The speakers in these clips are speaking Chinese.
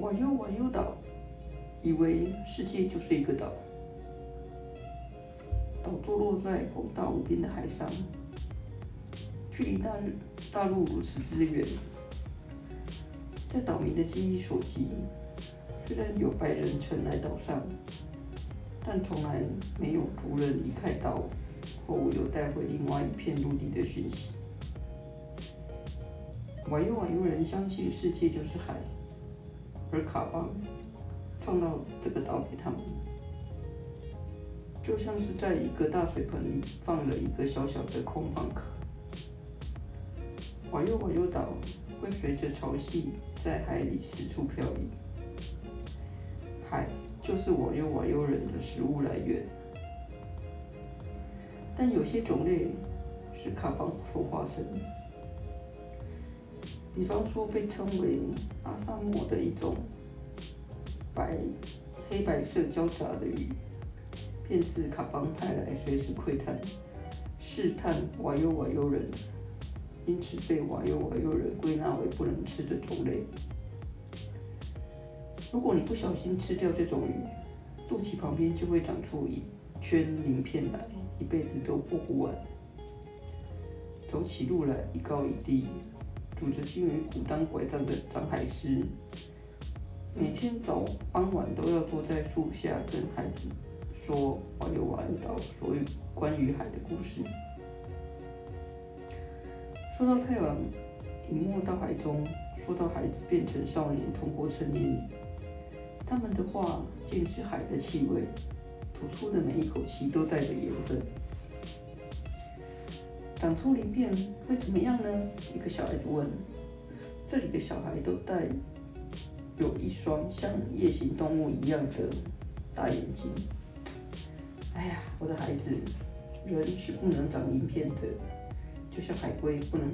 瓦尤瓦尤岛，以为世界就是一个岛。岛坐落在广大无边的海上，距离大大陆如此之远。在岛民的记忆所及，虽然有白人曾来岛上，但从来没有族人离开岛后又带回另外一片陆地的讯息。瓦尤瓦尤人相信世界就是海，而卡邦放到这个岛给他们，就像是在一个大水盆里放了一个小小的空方壳。瓦尤瓦尤岛会随着潮汐在海里四处漂移，海就是瓦尤瓦尤人的食物来源。但有些种类是卡邦所化身。比方说，被称为阿萨莫的一种白黑白色交杂的鱼，便是卡邦派来随时窥探、试探瓦尤瓦尤人，因此被瓦尤瓦尤人归纳为不能吃的种类。如果你不小心吃掉这种鱼，肚脐旁边就会长出一圈鳞片来，一辈子都剥不完。走起路来一高一低。拄着金鱼骨当拐杖的张海狮，每天早傍晚都要坐在树下跟孩子说瓦有瓦有岛所有关于海的故事。说到太阳隐没到海中，说到孩子变成少年通过成年，他们的话尽是海的气味，吐出的每一口气都带着盐分。长出鳞片会怎么样呢？一个小孩子问。这里的小孩都带有一双像夜行动物一样的大眼睛。哎呀，我的孩子，人是不能长鳞片的，就像海龟不能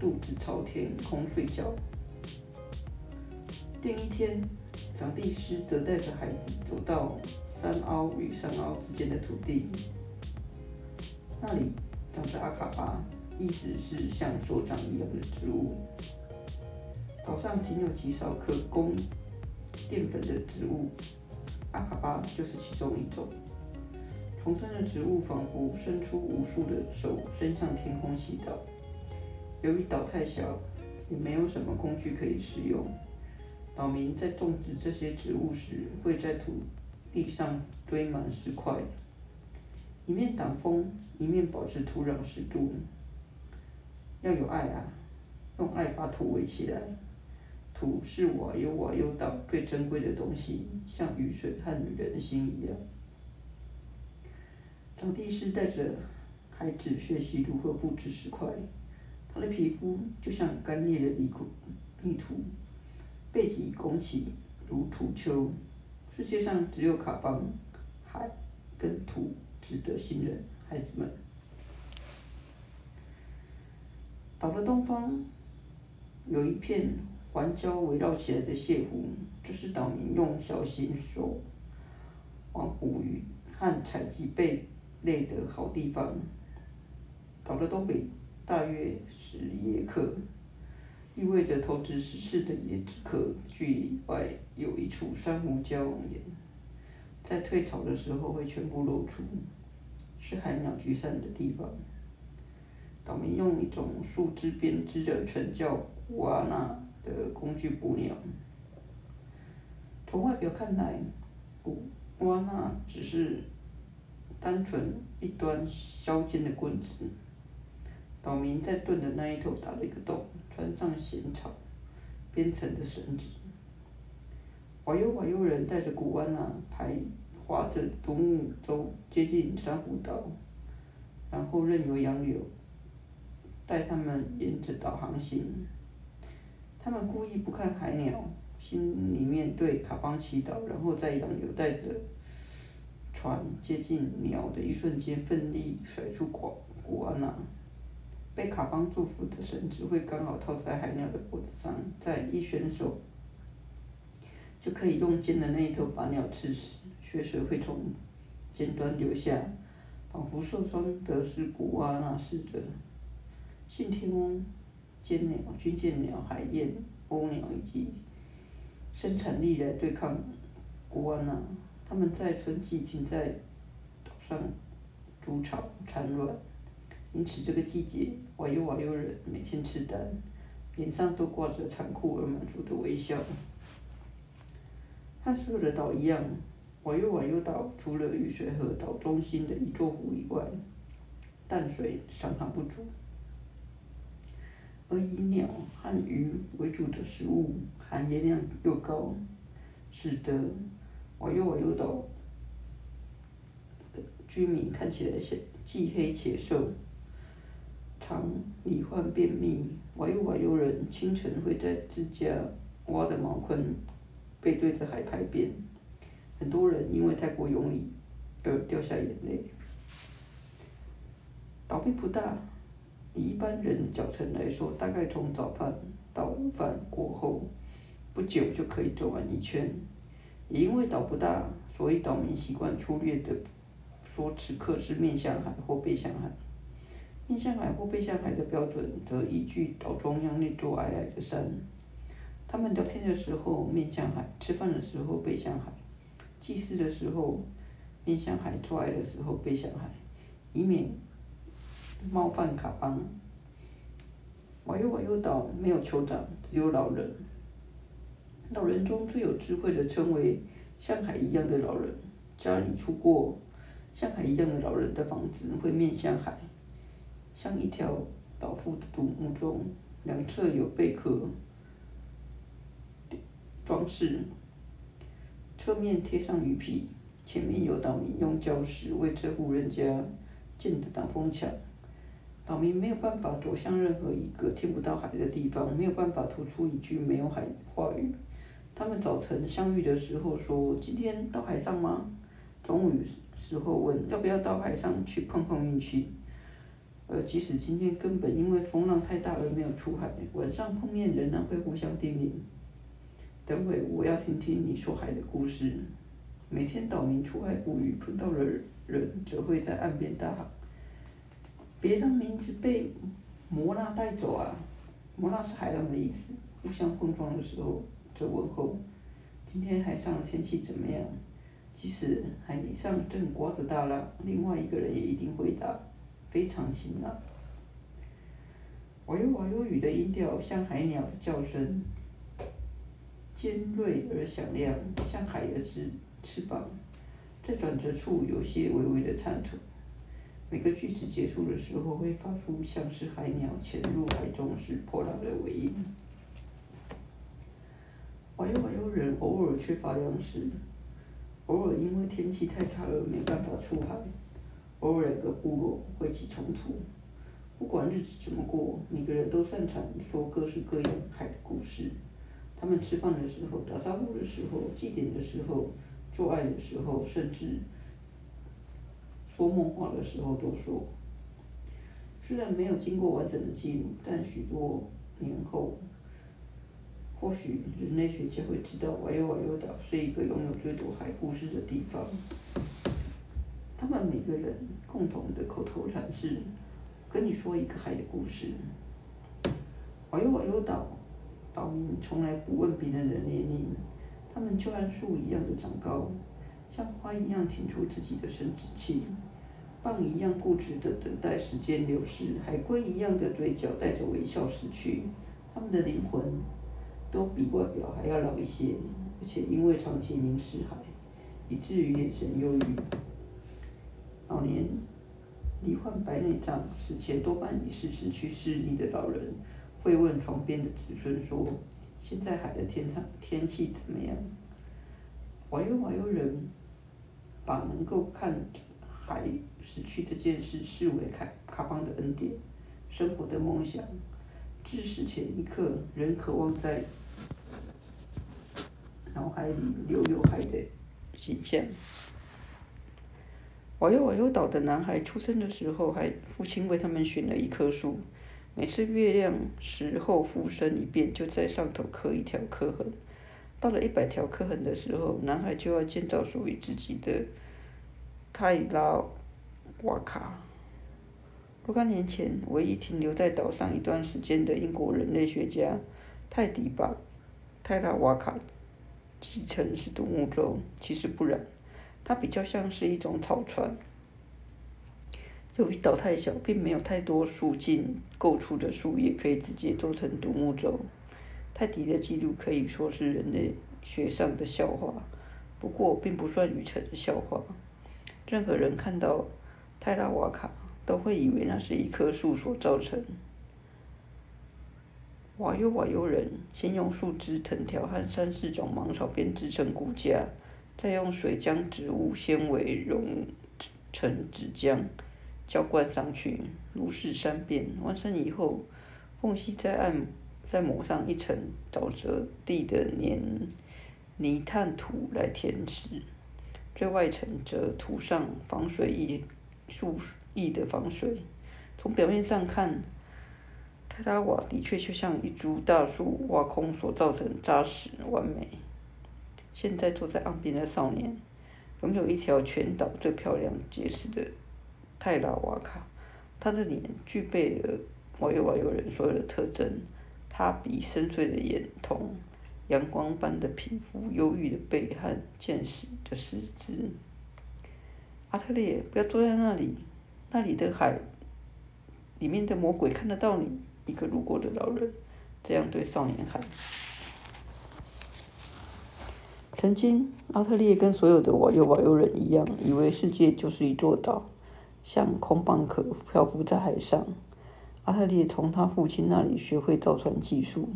肚子朝天空睡觉。另一天，长地师则带着孩子走到山凹与山凹之间的土地，那里。长着阿卡巴，意思是像手掌一样的植物。岛上仅有极少可供淀粉的植物，阿卡巴就是其中一种。丛生的植物仿佛伸出无数的手，伸向天空祈祷。由于岛太小，也没有什么工具可以使用，岛民在种植这些植物时，会在土地上堆满石块。一面挡风，一面保持土壤湿度。要有爱啊，用爱把土围起来。土是我有我有岛最珍贵的东西，像雨水和女人的心一样。长地师带着孩子学习如何布置石块，他的皮肤就像干裂的泥土，泥土背脊拱起如土丘。世界上只有卡邦、海跟土。值得信任，孩子们。岛的东方有一片环礁围绕起来的泻湖，这是岛民用小型手网捕鱼和采集贝类的好地方。岛的东北大约十耶克，意味着投掷十次的椰子壳距离外有一处珊瑚礁岩，在退潮的时候会全部露出。是海鸟聚散的地方。岛民用一种树枝编织的纯叫古阿纳的工具捕鸟。从外表看来，古阿纳只是单纯一端削尖的棍子。岛民在盾的那一头打了一个洞，穿上咸草编成的绳子。瓦尤瓦尤人带着古阿纳排。划着独木舟接近珊瑚岛，然后任由洋流带他们沿着岛航行。他们故意不看海鸟，心里面对卡邦祈祷，然后在洋流带着船接近鸟的一瞬间，奋力甩出古古安娜。被卡邦祝福的绳子会刚好套在海鸟的脖子上，在一选手就可以用尖的那一头把鸟刺死。血水会从尖端流下，仿佛受伤的是古瓦纳似的。信天翁、尖鸟、军舰鸟、海燕、鸥鸟以及生产力来对抗古瓦纳。他们在春季仅在岛上筑巢产卵，因此这个季节，瓦尤瓦尤人每天吃蛋，脸上都挂着残酷而满足的微笑。和所有的岛一样，瓦尤瓦尤岛除了雨水和岛中心的一座湖以外，淡水常常不足。而以鸟和鱼为主的食物含盐量又高，使得瓦尤瓦尤岛的居民看起来像既黑且瘦，常罹患便秘。瓦尤瓦尤人清晨会在自家挖的茅坑背对着海排便，很多人因为太过用力而掉下眼泪。岛并不大。以一般人脚程来说，大概从早饭到午饭过后不久就可以走完一圈。也因为岛不大，所以岛民习惯粗略的说此刻是面向海或背向海。面向海或背向海的标准，则依据岛中央那座矮矮的山。他们聊天的时候面向海，吃饭的时候背向海，祭祀的时候面向海，做爱的时候背向海，以免。冒犯卡邦。瓦尤瓦尤岛没有酋长，只有老人。老人中最有智慧的称为像海一样的老人。家里住过像海一样的老人的房子会面向海，像一条倒伏的独木舟，两侧有贝壳装饰，侧面贴上鱼皮，前面有岛民用礁石为这户人家建的挡风墙。岛民没有办法走向任何一个听不到海的地方，没有办法吐出一句没有海话语。他们早晨相遇的时候说：“今天到海上吗？”中午时候问：“要不要到海上去碰碰运气？”而即使今天根本因为风浪太大而没有出海，晚上碰面仍然会互相叮咛：“等会我要听听你说海的故事。”每天岛民出海捕鱼，碰到了人则会在岸边大喊。别让名字被摩纳带走啊！摩纳是海浪的意思。互相碰撞的时候，则问候：“今天海上的天气怎么样？”即使海面上正刮着大浪，另外一个人也一定回答：“非常晴朗。”瓦哟瓦哟语的音调像海鸟的叫声，尖锐而响亮，像海的翅翅膀，在转折处有些微微的颤抖。每个句子结束的时候，会发出像是海鸟潜入海中时破浪的尾音。瓦尤瓦尤人偶尔缺乏粮食，偶尔因为天气太差而没办法出海，偶尔两个部落会起冲突。不管日子怎么过，每个人都擅长说各式各样海的故事。他们吃饭的时候、打招呼的时候、祭典的时候、做爱的时候，甚至。说梦话的时候都说，虽然没有经过完整的记录，但许多年后，或许人类学家会知道瓦尤瓦尤岛是一个拥有最多海故事的地方。他们每个人共同的口头禅是：“跟你说一个海的故事。”瓦尤瓦尤岛岛民从来不问别人的年龄，他们就像树一样的长高，像花一样挺出自己的生殖器。蚌一样固执的等待时间流逝，海龟一样的嘴角带着微笑死去。他们的灵魂都比外表还要老一些，而且因为长期凝视海，以至于眼神忧郁。老年罹患白内障，死前多半已是失去视力的老人，会问床边的子孙说：“现在海的天场天气怎么样？”瓦尤瓦尤人把能够看。海失去这件事视为卡卡邦的恩典，生活的梦想。至死前一刻，仍渴望在脑海里留有海的形象。瓦尤瓦尤岛的男孩出生的时候，还父亲为他们选了一棵树，每次月亮时候附身一遍，就在上头刻一条刻痕。到了一百条刻痕的时候，男孩就要建造属于自己的。泰拉瓦卡。若干年前，唯一停留在岛上一段时间的英国人类学家泰迪把泰拉瓦卡继承是独木舟，其实不然，它比较像是一种草船。由于岛太小，并没有太多树茎构出的树叶可以直接做成独木舟。泰迪的记录可以说是人类学上的笑话，不过并不算愚蠢的笑话。任何人看到泰拉瓦卡，都会以为那是一棵树所造成。瓦尤瓦尤人先用树枝、藤条和三四种芒草编织成骨架，再用水将植物纤维融成纸浆。浇灌上去，如是三遍。完成以后，缝隙再按再抹上一层沼泽地的黏泥炭土来填实，最外层则涂上防水液树液的防水。从表面上看，泰拉瓦的确就像一株大树挖空所造成扎实完美。现在坐在岸边的少年，拥有一条全岛最漂亮结实的。泰拉瓦卡，他的脸具备了瓦尤瓦尤人所有的特征：他鼻深邃的眼瞳、阳光般的皮肤、忧郁的背和健实的四肢。阿特烈，不要坐在那里，那里的海，里面的魔鬼看得到你。一个路过的老人这样对少年喊。曾经，阿特烈跟所有的瓦尤瓦尤人一样，以为世界就是一座岛。像空蚌壳漂浮在海上。阿特烈从他父亲那里学会造船技术，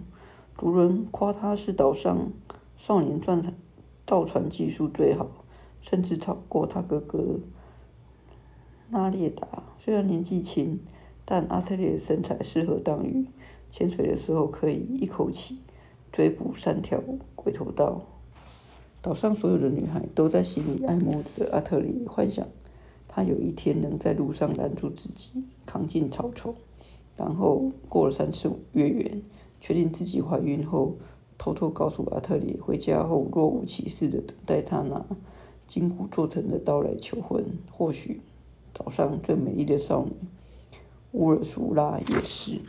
族人夸他是岛上少年钻造船技术最好，甚至超过他哥哥纳列达。虽然年纪轻，但阿特烈的身材适合当鱼，潜水的时候可以一口气追捕三条鬼头刀。岛上所有的女孩都在心里爱慕着阿特烈，幻想。他有一天能在路上拦住自己，扛进草丛，然后过了三次月圆，确定自己怀孕后，偷偷告诉阿特里，回家后若无其事的等待他拿金骨做成的刀来求婚。或许岛上最美丽的少女乌尔苏拉也是。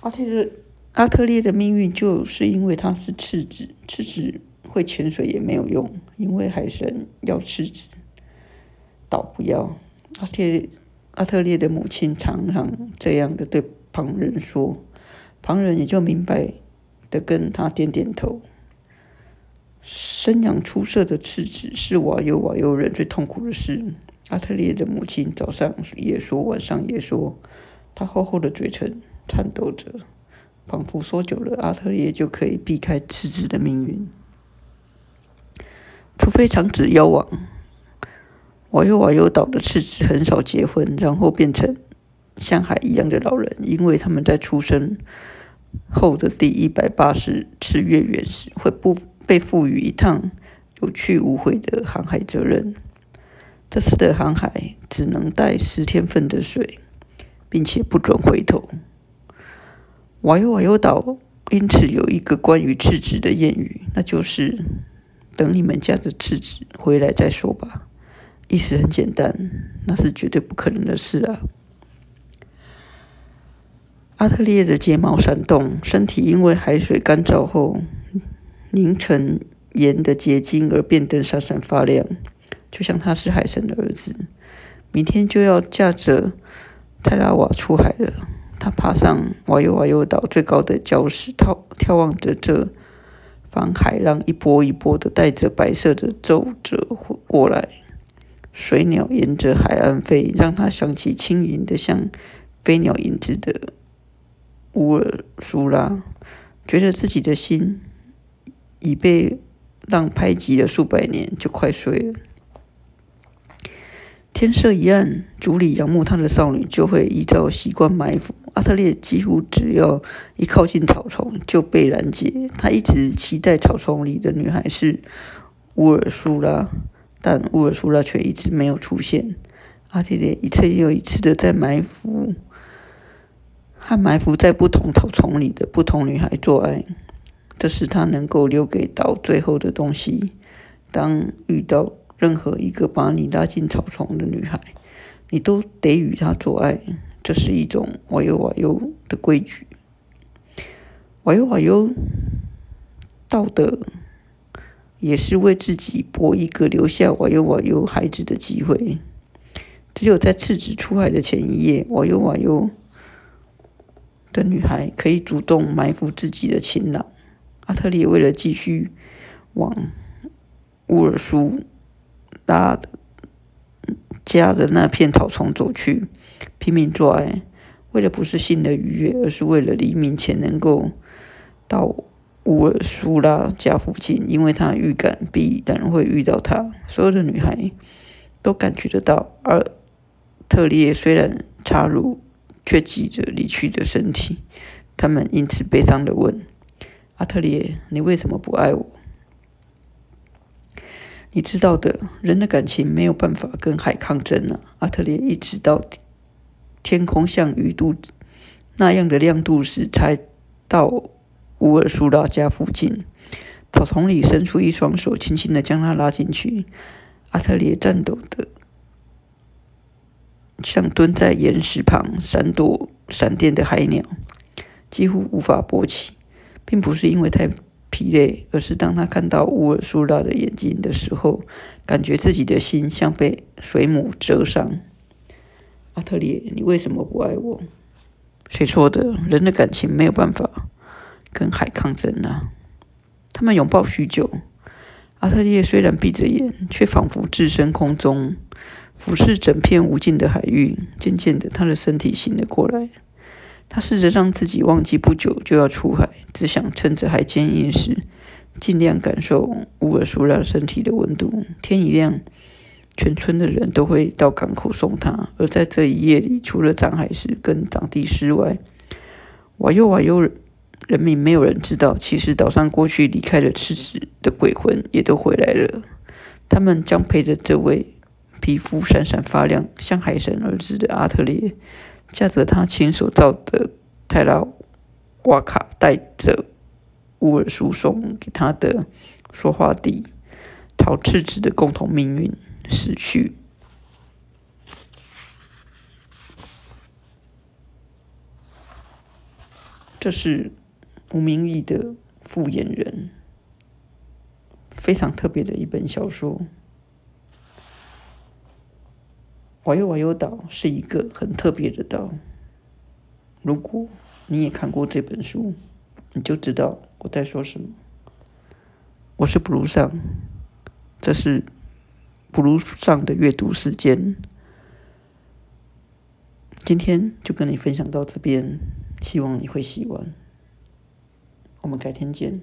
阿特勒阿特列的命运就是因为他是赤子，赤子。会潜水也没有用，因为海神要赤子，倒不要。阿特阿特烈的母亲常常这样的对旁人说，旁人也就明白的跟他点点头。生养出色的赤子是瓦尤瓦尤人最痛苦的事。阿特烈的母亲早上也说，晚上也说，他厚厚的嘴唇颤抖着，仿佛说久了，阿特烈就可以避开赤子的命运。除非长子夭亡，瓦尤瓦尤岛的赤子很少结婚，然后变成像海一样的老人，因为他们在出生后的第一百八十次月圆时，会不被赋予一趟有去无回的航海责任。这次的航海只能带十天份的水，并且不准回头。瓦尤瓦尤岛因此有一个关于赤子的谚语，那就是。等你们家的次子回来再说吧。意思很简单，那是绝对不可能的事啊！阿特烈的睫毛闪动，身体因为海水干燥后凝成盐的结晶而变得闪闪发亮，就像他是海神的儿子。明天就要驾着泰拉瓦出海了。他爬上瓦尤瓦尤岛最高的礁石，眺眺望着这。当海浪一波一波的带着白色的皱褶过来，水鸟沿着海岸飞，让它想起轻盈的像飞鸟影子的乌尔苏拉，觉得自己的心已被浪拍击了数百年，就快碎了。天色一暗，族里仰慕他的少女就会依照习惯埋伏。阿特烈几乎只要一靠近草丛就被拦截。他一直期待草丛里的女孩是乌尔苏拉，但乌尔苏拉却一直没有出现。阿特烈一次又一次的在埋伏，和埋伏在不同草丛里的不同女孩做爱，这是他能够留给岛最后的东西。当遇到。任何一个把你拉进草丛的女孩，你都得与她做爱，这是一种瓦尤瓦尤的规矩。瓦哟瓦哟，道德也是为自己搏一个留下瓦哟瓦哟孩子的机会。只有在次子出海的前一夜，瓦哟瓦哟的女孩可以主动埋伏自己的情郎。阿特里为了继续往乌尔苏拉的家的那片草丛走去，拼命做爱，为了不是性的愉悦，而是为了黎明前能够到乌尔苏拉家附近，因为他预感必然会遇到他。所有的女孩都感觉得到，而特列虽然插入，却急着离去的身体。他们因此悲伤的问。阿特烈，你为什么不爱我？你知道的，人的感情没有办法跟海抗争啊！阿特烈一直到天空像鱼肚那样的亮度时，才到乌尔苏拉家附近。草丛里伸出一双手，轻轻的将他拉进去。阿特烈颤抖的，像蹲在岩石旁闪躲闪电的海鸟，几乎无法勃起。并不是因为太疲累，而是当他看到乌尔苏拉的眼睛的时候，感觉自己的心像被水母蛰伤。阿特烈，你为什么不爱我？谁说的？人的感情没有办法跟海抗争啊！他们拥抱许久。阿特烈虽然闭着眼，却仿佛置身空中，俯视整片无尽的海域。渐渐的，他的身体醒了过来。他试着让自己忘记不久就要出海，只想趁着还坚硬时，尽量感受乌尔苏拉身体的温度。天一亮，全村的人都会到港口送他。而在这一夜里，除了长海狮跟长地狮外，瓦尤瓦尤人民没有人知道，其实岛上过去离开了赤子的鬼魂也都回来了。他们将陪着这位皮肤闪闪发亮、像海神儿子的阿特烈。驾着他亲手造的泰拉瓦卡，带着乌尔苏送给他的说话地，讨赤子的共同命运死去。这是吴明义的《复眼人》，非常特别的一本小说。瓦尤瓦尤岛是一个很特别的岛。如果你也看过这本书，你就知道我在说什么。我是布鲁上，这是布鲁上的阅读时间。今天就跟你分享到这边，希望你会喜欢。我们改天见。